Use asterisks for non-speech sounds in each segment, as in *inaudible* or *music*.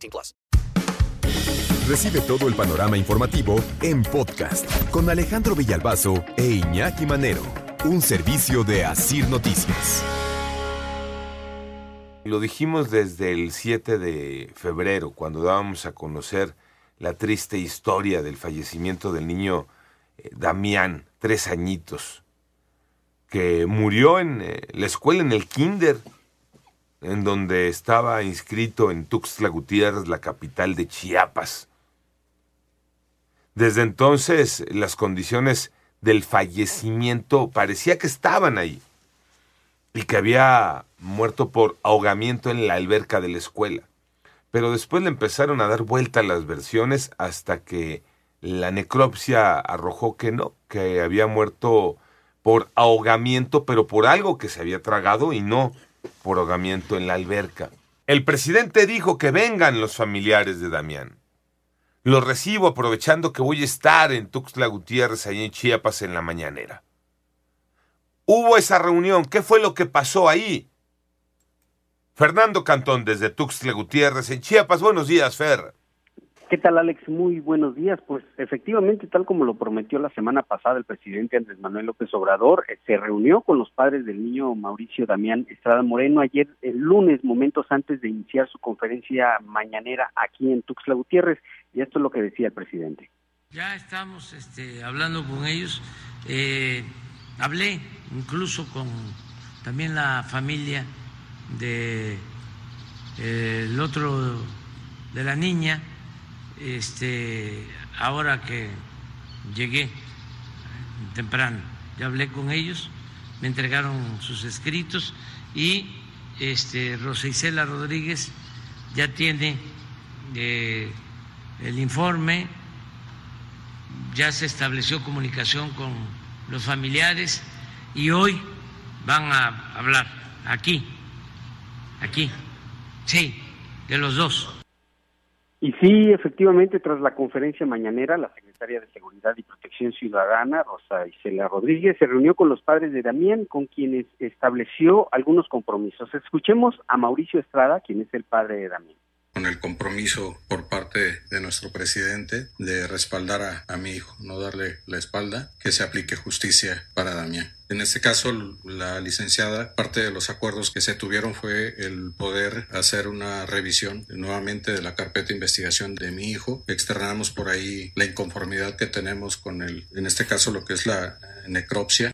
18 plus. Recibe todo el panorama informativo en podcast con Alejandro Villalbazo e Iñaki Manero. Un servicio de Asir Noticias. Lo dijimos desde el 7 de febrero, cuando dábamos a conocer la triste historia del fallecimiento del niño eh, Damián, tres añitos, que murió en eh, la escuela, en el kinder, en donde estaba inscrito en Tuxtla Gutiérrez, la capital de Chiapas. Desde entonces las condiciones del fallecimiento parecía que estaban ahí y que había muerto por ahogamiento en la alberca de la escuela. Pero después le empezaron a dar vuelta las versiones hasta que la necropsia arrojó que no, que había muerto por ahogamiento, pero por algo que se había tragado y no por ahogamiento en la alberca. El presidente dijo que vengan los familiares de Damián. Los recibo aprovechando que voy a estar en Tuxtla Gutiérrez, allí en Chiapas, en la mañanera. Hubo esa reunión. ¿Qué fue lo que pasó ahí? Fernando Cantón, desde Tuxtla Gutiérrez, en Chiapas. Buenos días, Fer. ¿Qué tal, Alex? Muy buenos días. Pues efectivamente, tal como lo prometió la semana pasada el presidente Andrés Manuel López Obrador, eh, se reunió con los padres del niño Mauricio Damián Estrada Moreno ayer, el lunes, momentos antes de iniciar su conferencia mañanera aquí en Tuxtla Gutiérrez. Y esto es lo que decía el presidente. Ya estamos este, hablando con ellos. Eh, hablé incluso con también la familia de eh, otro de la niña este, ahora que llegué temprano, ya hablé con ellos, me entregaron sus escritos y este, Rosa Isela Rodríguez ya tiene eh, el informe, ya se estableció comunicación con los familiares y hoy van a hablar aquí, aquí, sí, de los dos. Y sí, efectivamente, tras la conferencia mañanera, la secretaria de Seguridad y Protección Ciudadana, Rosa Isela Rodríguez, se reunió con los padres de Damián, con quienes estableció algunos compromisos. Escuchemos a Mauricio Estrada, quien es el padre de Damián con el compromiso por parte de nuestro presidente de respaldar a, mi hijo, no darle la espalda, que se aplique justicia para Damián. En este caso, la licenciada, parte de los acuerdos que se tuvieron fue el poder hacer una revisión nuevamente de la carpeta de investigación de mi hijo. Externamos por ahí la inconformidad que tenemos con el, en este caso, lo que es la necropsia.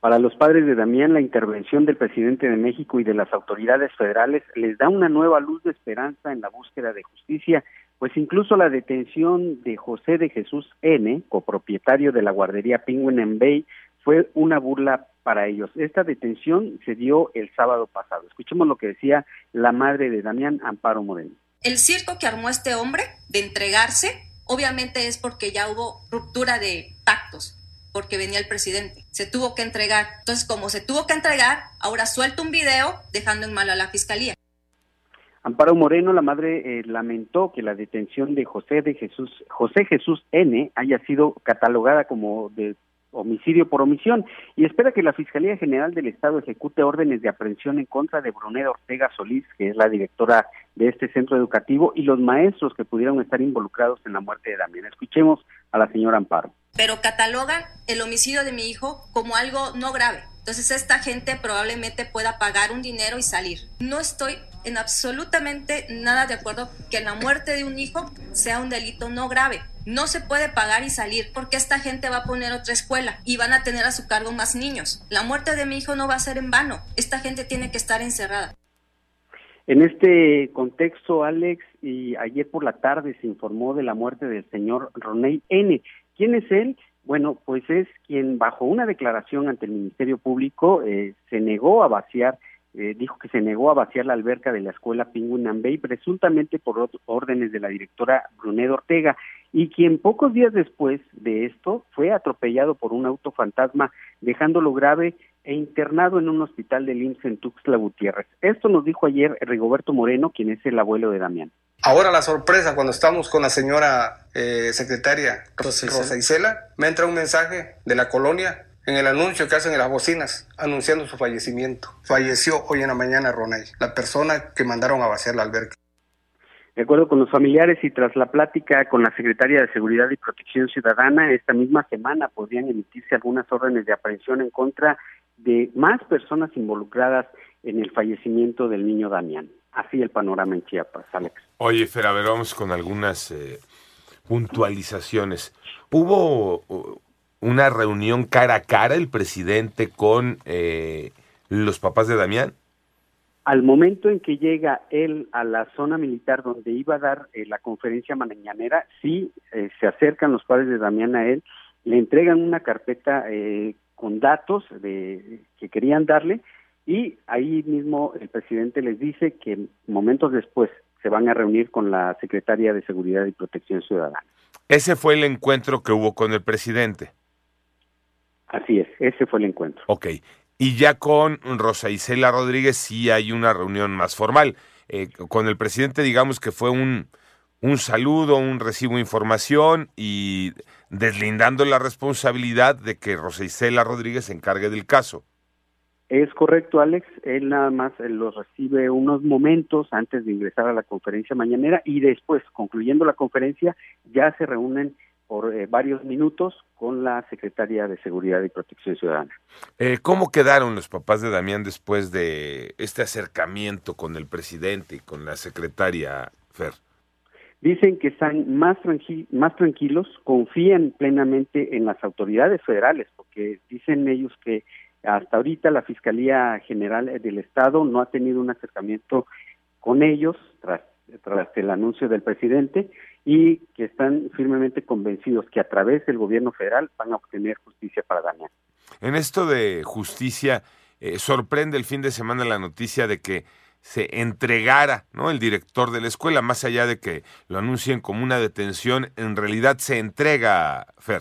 Para los padres de Damián, la intervención del presidente de México y de las autoridades federales les da una nueva luz de esperanza en la búsqueda de justicia, pues incluso la detención de José de Jesús N., copropietario de la guardería Penguin en Bay, fue una burla para ellos. Esta detención se dio el sábado pasado. Escuchemos lo que decía la madre de Damián, Amparo Moreno. El circo que armó este hombre de entregarse, obviamente es porque ya hubo ruptura de pactos porque venía el presidente. Se tuvo que entregar. Entonces, como se tuvo que entregar, ahora suelta un video dejando en mal a la fiscalía. Amparo Moreno, la madre, eh, lamentó que la detención de José de Jesús, José Jesús N, haya sido catalogada como de homicidio por omisión y espera que la Fiscalía General del Estado ejecute órdenes de aprehensión en contra de Bruneda Ortega Solís, que es la directora de este centro educativo, y los maestros que pudieron estar involucrados en la muerte de Damián. Escuchemos a la señora Amparo. Pero catalogan el homicidio de mi hijo como algo no grave. Entonces esta gente probablemente pueda pagar un dinero y salir. No estoy en absolutamente nada de acuerdo que la muerte de un hijo sea un delito no grave. No se puede pagar y salir porque esta gente va a poner otra escuela y van a tener a su cargo más niños. La muerte de mi hijo no va a ser en vano. Esta gente tiene que estar encerrada. En este contexto, Alex, y ayer por la tarde se informó de la muerte del señor Roney N. ¿Quién es él? Bueno, pues es quien bajo una declaración ante el Ministerio Público eh, se negó a vaciar eh, dijo que se negó a vaciar la alberca de la escuela Penguin Bay, presuntamente por órdenes de la directora Brunet Ortega, y quien pocos días después de esto fue atropellado por un auto fantasma, dejándolo grave e internado en un hospital del IMSS en Tuxtla Gutiérrez. Esto nos dijo ayer Rigoberto Moreno, quien es el abuelo de Damián. Ahora la sorpresa cuando estamos con la señora eh, secretaria Rosa Isela, me entra un mensaje de la colonia en el anuncio que hacen en las bocinas, anunciando su fallecimiento. Falleció hoy en la mañana Ronay, la persona que mandaron a vaciar la alberca. De acuerdo con los familiares y tras la plática con la Secretaria de Seguridad y Protección Ciudadana, esta misma semana podrían emitirse algunas órdenes de aprehensión en contra de más personas involucradas en el fallecimiento del niño Damián. Así el panorama en Chiapas, Alex. Oye, Fer, a ver, vamos con algunas eh, puntualizaciones. ¿Hubo una reunión cara a cara el presidente con eh, los papás de Damián? Al momento en que llega él a la zona militar donde iba a dar eh, la conferencia mañanera, sí eh, se acercan los padres de Damián a él, le entregan una carpeta eh, con datos de, que querían darle y ahí mismo el presidente les dice que momentos después se van a reunir con la secretaria de Seguridad y Protección Ciudadana. Ese fue el encuentro que hubo con el presidente. Así es, ese fue el encuentro. Ok, y ya con Rosa Isela Rodríguez sí hay una reunión más formal. Eh, con el presidente, digamos que fue un, un saludo, un recibo de información y deslindando la responsabilidad de que Rosa Isela Rodríguez se encargue del caso. Es correcto, Alex. Él nada más eh, los recibe unos momentos antes de ingresar a la conferencia mañanera y después, concluyendo la conferencia, ya se reúnen por eh, varios minutos con la secretaria de Seguridad y Protección Ciudadana. Eh, ¿Cómo quedaron los papás de Damián después de este acercamiento con el presidente y con la secretaria Fer? Dicen que están más, más tranquilos, confían plenamente en las autoridades federales, porque dicen ellos que hasta ahorita la Fiscalía General del Estado no ha tenido un acercamiento con ellos tras, tras el anuncio del presidente y que están firmemente convencidos que a través del gobierno federal van a obtener justicia para Damián. En esto de justicia, eh, sorprende el fin de semana la noticia de que se entregara ¿no? el director de la escuela, más allá de que lo anuncien como una detención, en realidad se entrega, Fer.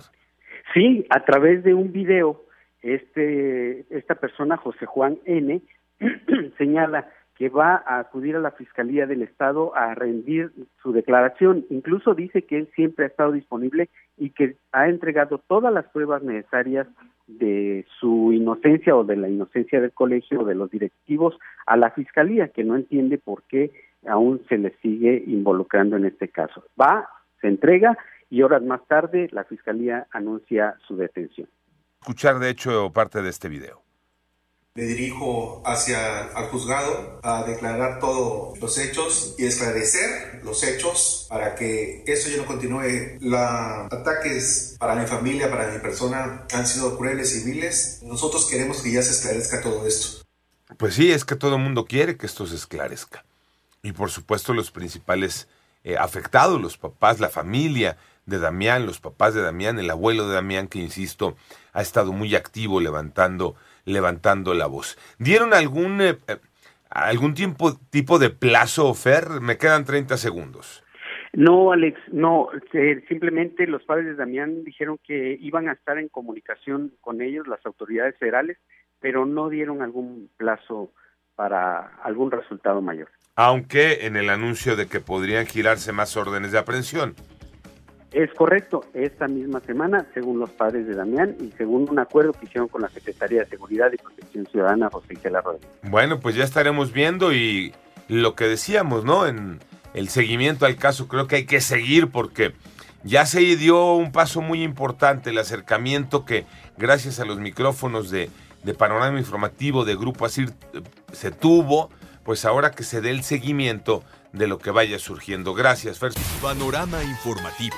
Sí, a través de un video, este, esta persona, José Juan N., *clears throat* señala que va a acudir a la Fiscalía del Estado a rendir su declaración. Incluso dice que él siempre ha estado disponible y que ha entregado todas las pruebas necesarias de su inocencia o de la inocencia del colegio o de los directivos a la Fiscalía, que no entiende por qué aún se le sigue involucrando en este caso. Va, se entrega y horas más tarde la Fiscalía anuncia su detención. Escuchar, de hecho, parte de este video me dirijo hacia al juzgado a declarar todos los hechos y esclarecer los hechos para que eso ya no continúe. Los ataques para mi familia, para mi persona han sido crueles y viles. Nosotros queremos que ya se esclarezca todo esto. Pues sí, es que todo el mundo quiere que esto se esclarezca. Y por supuesto los principales eh, afectados, los papás, la familia de Damián, los papás de Damián, el abuelo de Damián, que insisto, ha estado muy activo levantando levantando la voz. ¿Dieron algún, eh, algún tiempo, tipo de plazo, Fer? Me quedan 30 segundos. No, Alex, no, simplemente los padres de Damián dijeron que iban a estar en comunicación con ellos, las autoridades federales, pero no dieron algún plazo para algún resultado mayor. Aunque en el anuncio de que podrían girarse más órdenes de aprehensión. Es correcto, esta misma semana, según los padres de Damián y según un acuerdo que hicieron con la Secretaría de Seguridad y Protección Ciudadana, José Isela Rodríguez. Bueno, pues ya estaremos viendo y lo que decíamos, ¿no? En el seguimiento al caso, creo que hay que seguir porque ya se dio un paso muy importante, el acercamiento que gracias a los micrófonos de, de Panorama Informativo de Grupo Asir se tuvo, pues ahora que se dé el seguimiento de lo que vaya surgiendo. Gracias, Fer. Panorama Informativo.